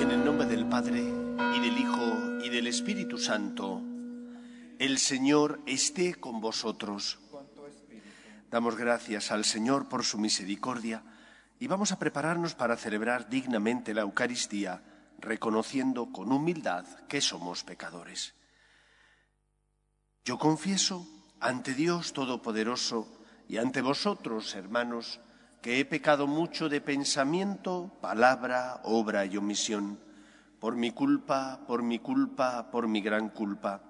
En el nombre del Padre, y del Hijo, y del Espíritu Santo, el Señor esté con vosotros. Damos gracias al Señor por su misericordia y vamos a prepararnos para celebrar dignamente la Eucaristía, reconociendo con humildad que somos pecadores. Yo confieso ante Dios Todopoderoso y ante vosotros, hermanos, que he pecado mucho de pensamiento, palabra, obra y omisión, por mi culpa, por mi culpa, por mi gran culpa.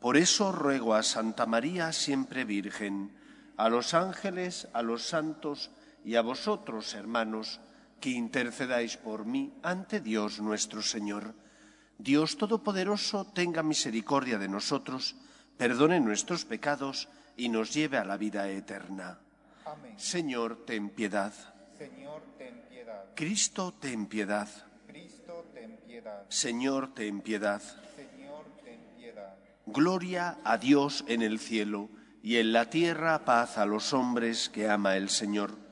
Por eso ruego a Santa María, siempre Virgen, a los ángeles, a los santos y a vosotros, hermanos, que intercedáis por mí ante Dios nuestro Señor. Dios Todopoderoso tenga misericordia de nosotros, perdone nuestros pecados y nos lleve a la vida eterna. Amén. Señor, ten piedad. Señor, ten piedad. Cristo, ten piedad. Cristo, ten piedad. Señor, ten piedad. Señor, ten piedad. Gloria a Dios en el cielo y en la tierra paz a los hombres que ama el Señor.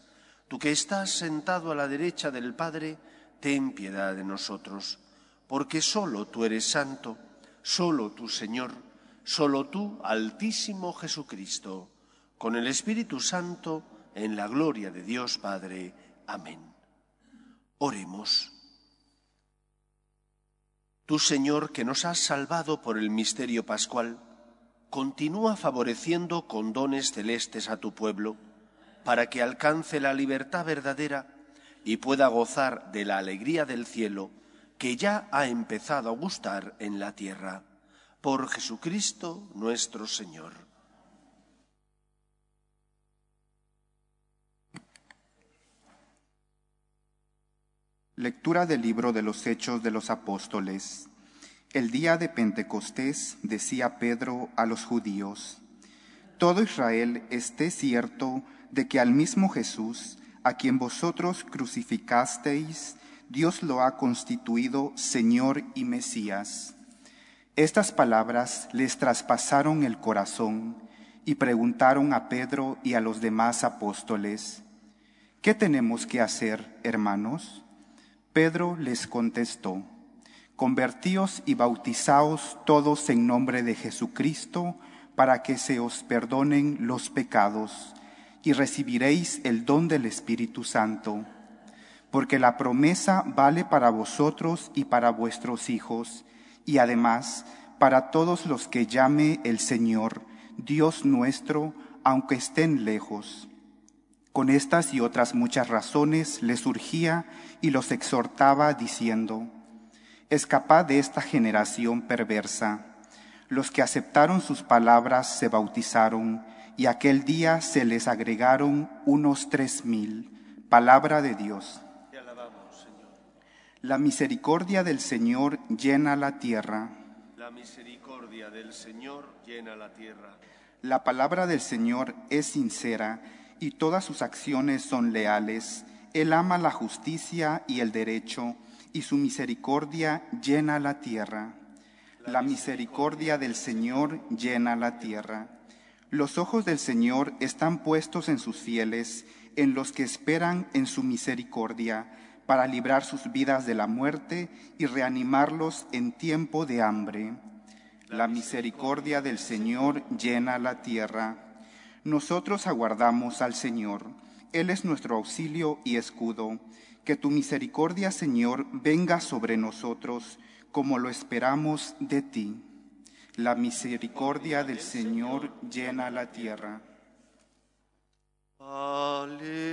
Tú que estás sentado a la derecha del Padre, ten piedad de nosotros, porque solo tú eres santo, solo tú Señor, solo tú Altísimo Jesucristo, con el Espíritu Santo, en la gloria de Dios Padre. Amén. Oremos. Tú, Señor, que nos has salvado por el misterio pascual, continúa favoreciendo con dones celestes a tu pueblo, para que alcance la libertad verdadera y pueda gozar de la alegría del cielo que ya ha empezado a gustar en la tierra. Por Jesucristo nuestro Señor. Lectura del libro de los Hechos de los Apóstoles. El día de Pentecostés decía Pedro a los judíos, Todo Israel esté cierto de que al mismo Jesús, a quien vosotros crucificasteis, Dios lo ha constituido Señor y Mesías. Estas palabras les traspasaron el corazón y preguntaron a Pedro y a los demás apóstoles, ¿qué tenemos que hacer, hermanos? Pedro les contestó, Convertíos y bautizaos todos en nombre de Jesucristo para que se os perdonen los pecados y recibiréis el don del Espíritu Santo, porque la promesa vale para vosotros y para vuestros hijos, y además para todos los que llame el Señor, Dios nuestro, aunque estén lejos. Con estas y otras muchas razones les surgía y los exhortaba diciendo, Escapad de esta generación perversa. Los que aceptaron sus palabras se bautizaron, y aquel día se les agregaron unos tres mil. Palabra de Dios. Te alabamos, Señor. La misericordia del Señor llena la tierra. La misericordia del Señor llena la tierra. La palabra del Señor es sincera y todas sus acciones son leales. Él ama la justicia y el derecho, y su misericordia llena la tierra. La misericordia del Señor llena la tierra. Los ojos del Señor están puestos en sus fieles, en los que esperan en su misericordia, para librar sus vidas de la muerte y reanimarlos en tiempo de hambre. La misericordia del Señor llena la tierra. Nosotros aguardamos al Señor. Él es nuestro auxilio y escudo. Que tu misericordia, Señor, venga sobre nosotros como lo esperamos de ti. La misericordia del Señor llena la tierra. Aleluya.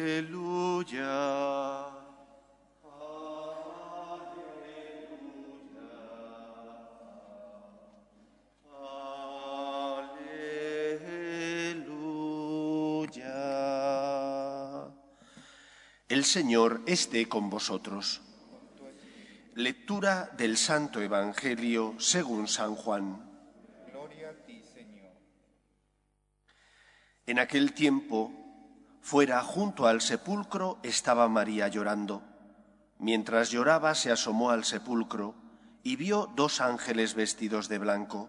El Señor esté con vosotros. Lectura del Santo Evangelio según San Juan. Señor. En aquel tiempo, fuera junto al sepulcro estaba María llorando. Mientras lloraba se asomó al sepulcro y vio dos ángeles vestidos de blanco,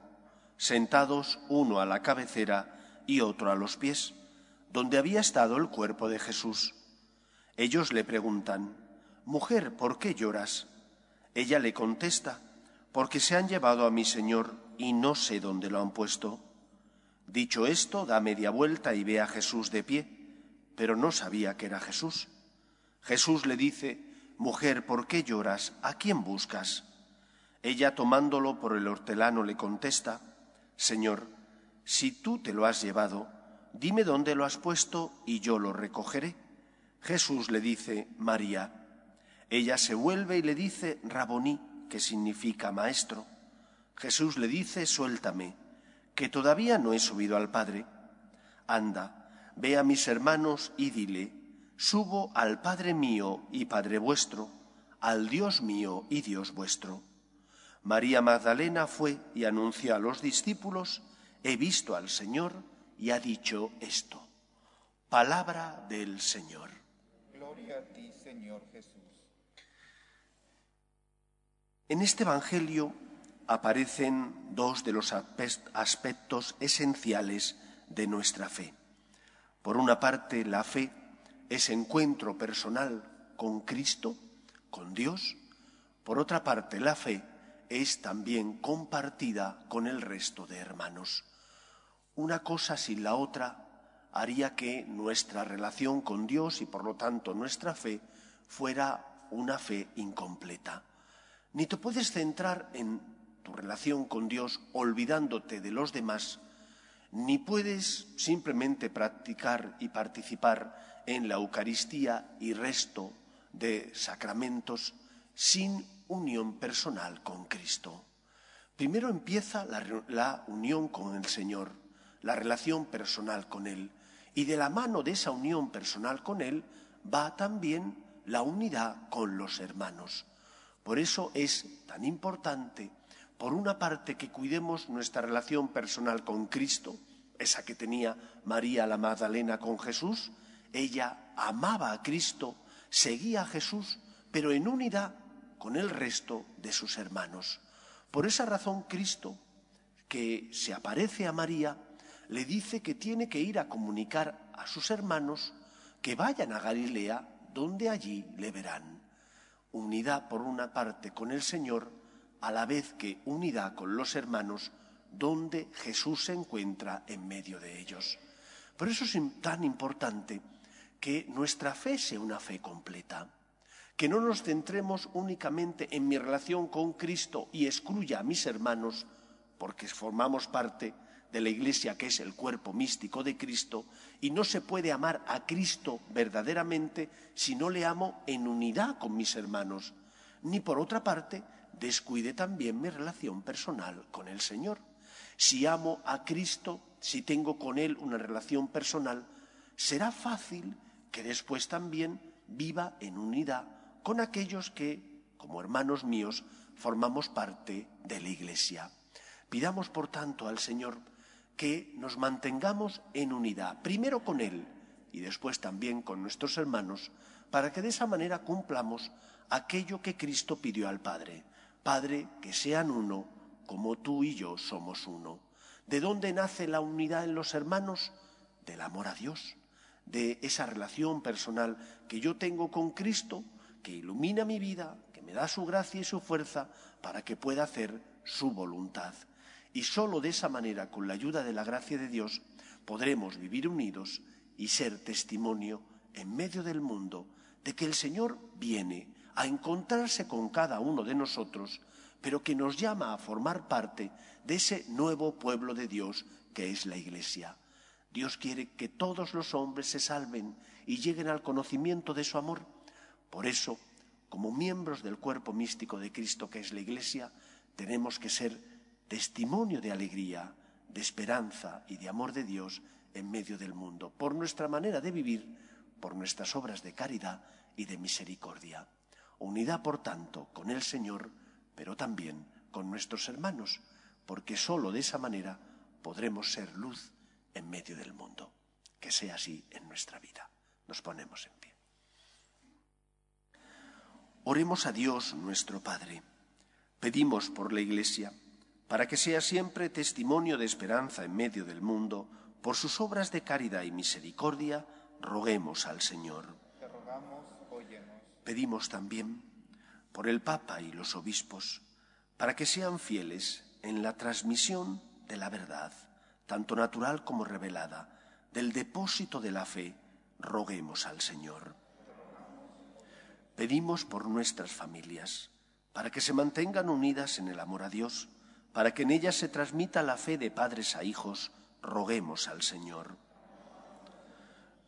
sentados uno a la cabecera y otro a los pies, donde había estado el cuerpo de Jesús. Ellos le preguntan, Mujer, ¿por qué lloras? Ella le contesta, Porque se han llevado a mi Señor y no sé dónde lo han puesto. Dicho esto, da media vuelta y ve a Jesús de pie, pero no sabía que era Jesús. Jesús le dice, Mujer, ¿por qué lloras? ¿A quién buscas? Ella, tomándolo por el hortelano, le contesta, Señor, si tú te lo has llevado, dime dónde lo has puesto y yo lo recogeré. Jesús le dice, María. Ella se vuelve y le dice, Raboní, que significa maestro. Jesús le dice, suéltame, que todavía no he subido al Padre. Anda, ve a mis hermanos y dile, subo al Padre mío y Padre vuestro, al Dios mío y Dios vuestro. María Magdalena fue y anunció a los discípulos, he visto al Señor y ha dicho esto. Palabra del Señor. Gloria a ti, Señor Jesús. En este Evangelio aparecen dos de los aspectos esenciales de nuestra fe. Por una parte, la fe es encuentro personal con Cristo, con Dios. Por otra parte, la fe es también compartida con el resto de hermanos. Una cosa sin la otra haría que nuestra relación con Dios y por lo tanto nuestra fe fuera una fe incompleta. Ni te puedes centrar en tu relación con Dios olvidándote de los demás, ni puedes simplemente practicar y participar en la Eucaristía y resto de sacramentos sin unión personal con Cristo. Primero empieza la, la, unión con el Señor, la relación personal con Él, y de la mano de esa unión personal con Él va también la unidad con los hermanos. Por eso es tan importante, por una parte, que cuidemos nuestra relación personal con Cristo, esa que tenía María la Magdalena con Jesús. Ella amaba a Cristo, seguía a Jesús, pero en unidad con el resto de sus hermanos. Por esa razón Cristo, que se aparece a María, le dice que tiene que ir a comunicar a sus hermanos que vayan a Galilea, donde allí le verán. Unidad por una parte con el Señor, a la vez que unidad con los hermanos, donde Jesús se encuentra en medio de ellos. Por eso es tan importante que nuestra fe sea una fe completa, que no nos centremos únicamente en mi relación con Cristo y excluya a mis hermanos, porque formamos parte de la Iglesia que es el cuerpo místico de Cristo, y no se puede amar a Cristo verdaderamente si no le amo en unidad con mis hermanos, ni por otra parte descuide también mi relación personal con el Señor. Si amo a Cristo, si tengo con Él una relación personal, será fácil que después también viva en unidad con aquellos que, como hermanos míos, formamos parte de la Iglesia. Pidamos, por tanto, al Señor que nos mantengamos en unidad, primero con Él y después también con nuestros hermanos, para que de esa manera cumplamos aquello que Cristo pidió al Padre. Padre, que sean uno, como tú y yo somos uno. ¿De dónde nace la unidad en los hermanos? Del amor a Dios, de esa relación personal que yo tengo con Cristo, que ilumina mi vida, que me da su gracia y su fuerza para que pueda hacer su voluntad. Y sólo de esa manera, con la ayuda de la gracia de Dios, podremos vivir unidos y ser testimonio en medio del mundo de que el Señor viene a encontrarse con cada uno de nosotros, pero que nos llama a formar parte de ese nuevo pueblo de Dios que es la Iglesia. Dios quiere que todos los hombres se salven y lleguen al conocimiento de su amor. Por eso, como miembros del cuerpo místico de Cristo que es la Iglesia, tenemos que ser testimonio de alegría, de esperanza y de amor de Dios en medio del mundo, por nuestra manera de vivir, por nuestras obras de caridad y de misericordia. Unidad, por tanto, con el Señor, pero también con nuestros hermanos, porque sólo de esa manera podremos ser luz en medio del mundo. Que sea así en nuestra vida. Nos ponemos en pie. Oremos a Dios nuestro Padre. Pedimos por la Iglesia, para que sea siempre testimonio de esperanza en medio del mundo, por sus obras de caridad y misericordia, roguemos al Señor. Te rogamos. Pedimos también por el Papa y los obispos, para que sean fieles en la transmisión de la verdad, tanto natural como revelada, del depósito de la fe, roguemos al Señor. Pedimos por nuestras familias, para que se mantengan unidas en el amor a Dios, para que en ellas se transmita la fe de padres a hijos, roguemos al Señor.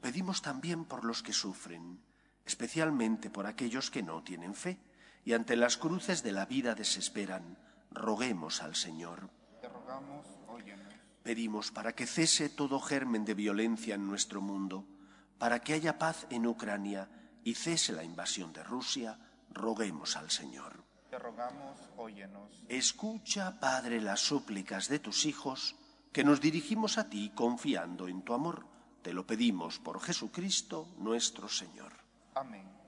Pedimos también por los que sufren, especialmente por aquellos que no tienen fe y ante las cruces de la vida desesperan, roguemos al Señor. Te rogamos, óyenos. Pedimos para que cese todo germen de violencia en nuestro mundo, para que haya paz en Ucrania y cese la invasión de Rusia, roguemos al Señor. Te rogamos, óyenos. Escucha, Padre, las súplicas de tus hijos, que nos dirigimos a ti confiando en tu amor. Te lo pedimos por Jesucristo nuestro Señor. Amén.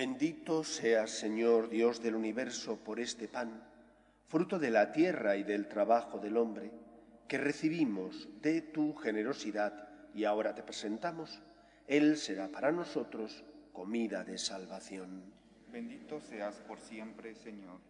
Bendito seas, Señor Dios del universo, por este pan, fruto de la tierra y del trabajo del hombre, que recibimos de tu generosidad y ahora te presentamos. Él será para nosotros comida de salvación. Bendito seas por siempre, Señor.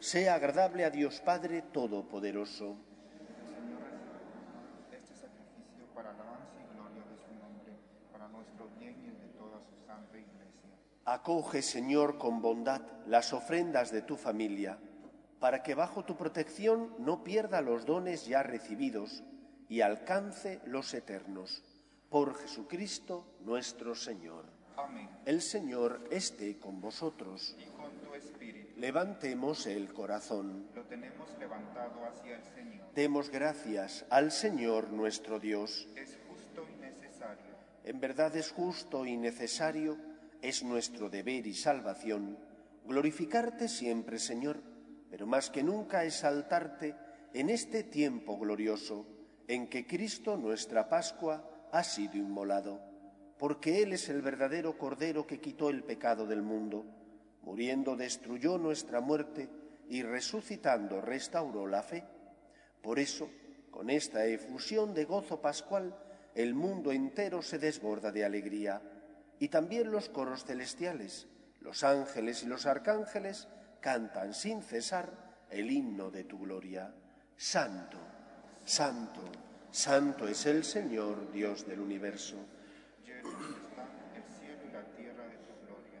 sea agradable a Dios Padre Todopoderoso. Este sacrificio para alabanza y gloria de su nombre, para nuestro bien y el de toda su santa iglesia. Acoge, Señor, con bondad las ofrendas de tu familia, para que bajo tu protección no pierda los dones ya recibidos y alcance los eternos. Por Jesucristo nuestro Señor. Amén. El Señor esté con vosotros. Y con tu espíritu Levantemos el corazón. lo tenemos levantado hacia el Señor. Demos gracias al Señor nuestro Dios. Es justo y necesario. En verdad es justo y necesario, es nuestro deber y salvación, glorificarte siempre, Señor, pero más que nunca exaltarte en este tiempo glorioso en que Cristo, nuestra Pascua, ha sido inmolado, porque Él es el verdadero Cordero que quitó el pecado del mundo, muriendo destruyó nuestra muerte y resucitando restauró la fe. Por eso, con esta efusión de gozo pascual, el mundo entero se desborda de alegría, y también los coros celestiales, los ángeles y los arcángeles cantan sin cesar el himno de tu gloria. Santo, santo, santo es el Señor, Dios del universo. Llenos están el cielo y la tierra de tu gloria.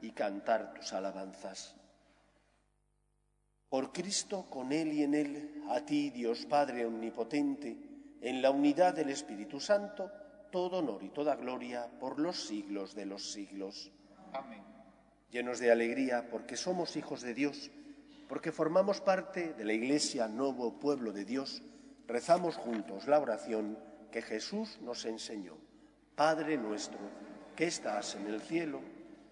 y cantar tus alabanzas. Por Cristo, con Él y en Él, a ti, Dios Padre Omnipotente, en la unidad del Espíritu Santo, todo honor y toda gloria por los siglos de los siglos. Amén. Llenos de alegría porque somos hijos de Dios, porque formamos parte de la Iglesia Nuevo Pueblo de Dios, rezamos juntos la oración que Jesús nos enseñó. Padre nuestro, que estás en el cielo,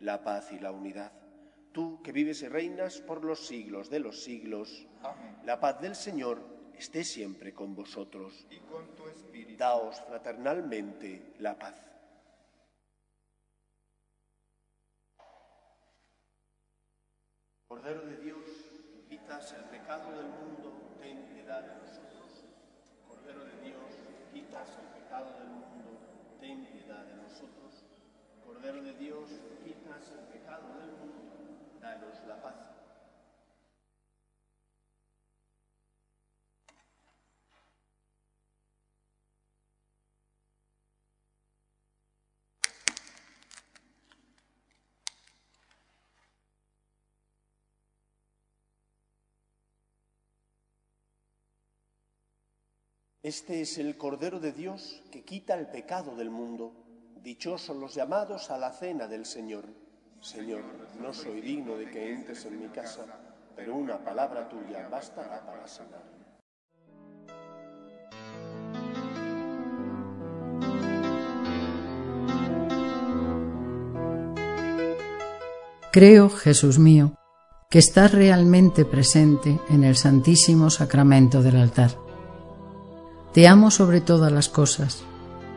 la paz y la unidad. Tú que vives y reinas por los siglos de los siglos, Amén. la paz del Señor esté siempre con vosotros. Y con tu espíritu. Daos fraternalmente la paz. Cordero de Dios, quitas el pecado del mundo, ten piedad de nosotros. Cordero de Dios, quitas el pecado del mundo, ten piedad de nosotros. Cordero de Dios, quitas el pecado del mundo, danos la paz. Este es el Cordero de Dios que quita el pecado del mundo. Dichosos los llamados a la cena del Señor. Señor, no soy digno de que entres en mi casa, pero una palabra tuya bastará para sanarme. Creo, Jesús mío, que estás realmente presente en el Santísimo Sacramento del altar. Te amo sobre todas las cosas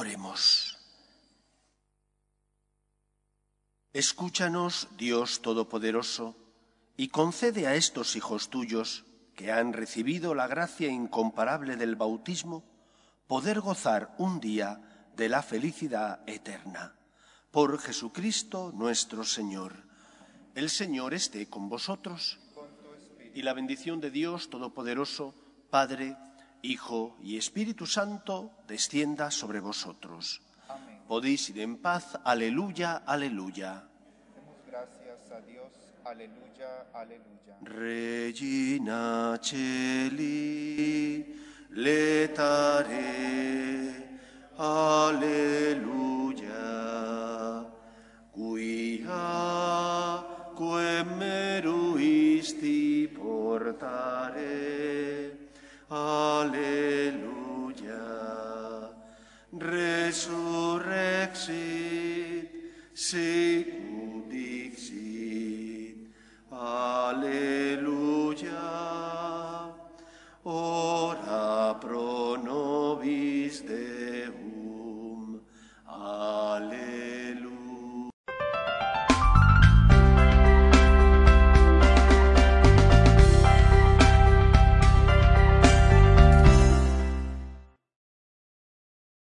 Oremos. Escúchanos, Dios Todopoderoso, y concede a estos hijos tuyos, que han recibido la gracia incomparable del bautismo, poder gozar un día de la felicidad eterna. Por Jesucristo nuestro Señor. El Señor esté con vosotros. Y la bendición de Dios Todopoderoso, Padre, Hijo y Espíritu Santo, descienda sobre vosotros. Amén. Podéis ir en paz. Aleluya, aleluya. Demos gracias a Dios. Aleluya, aleluya. Regina Celi, letare,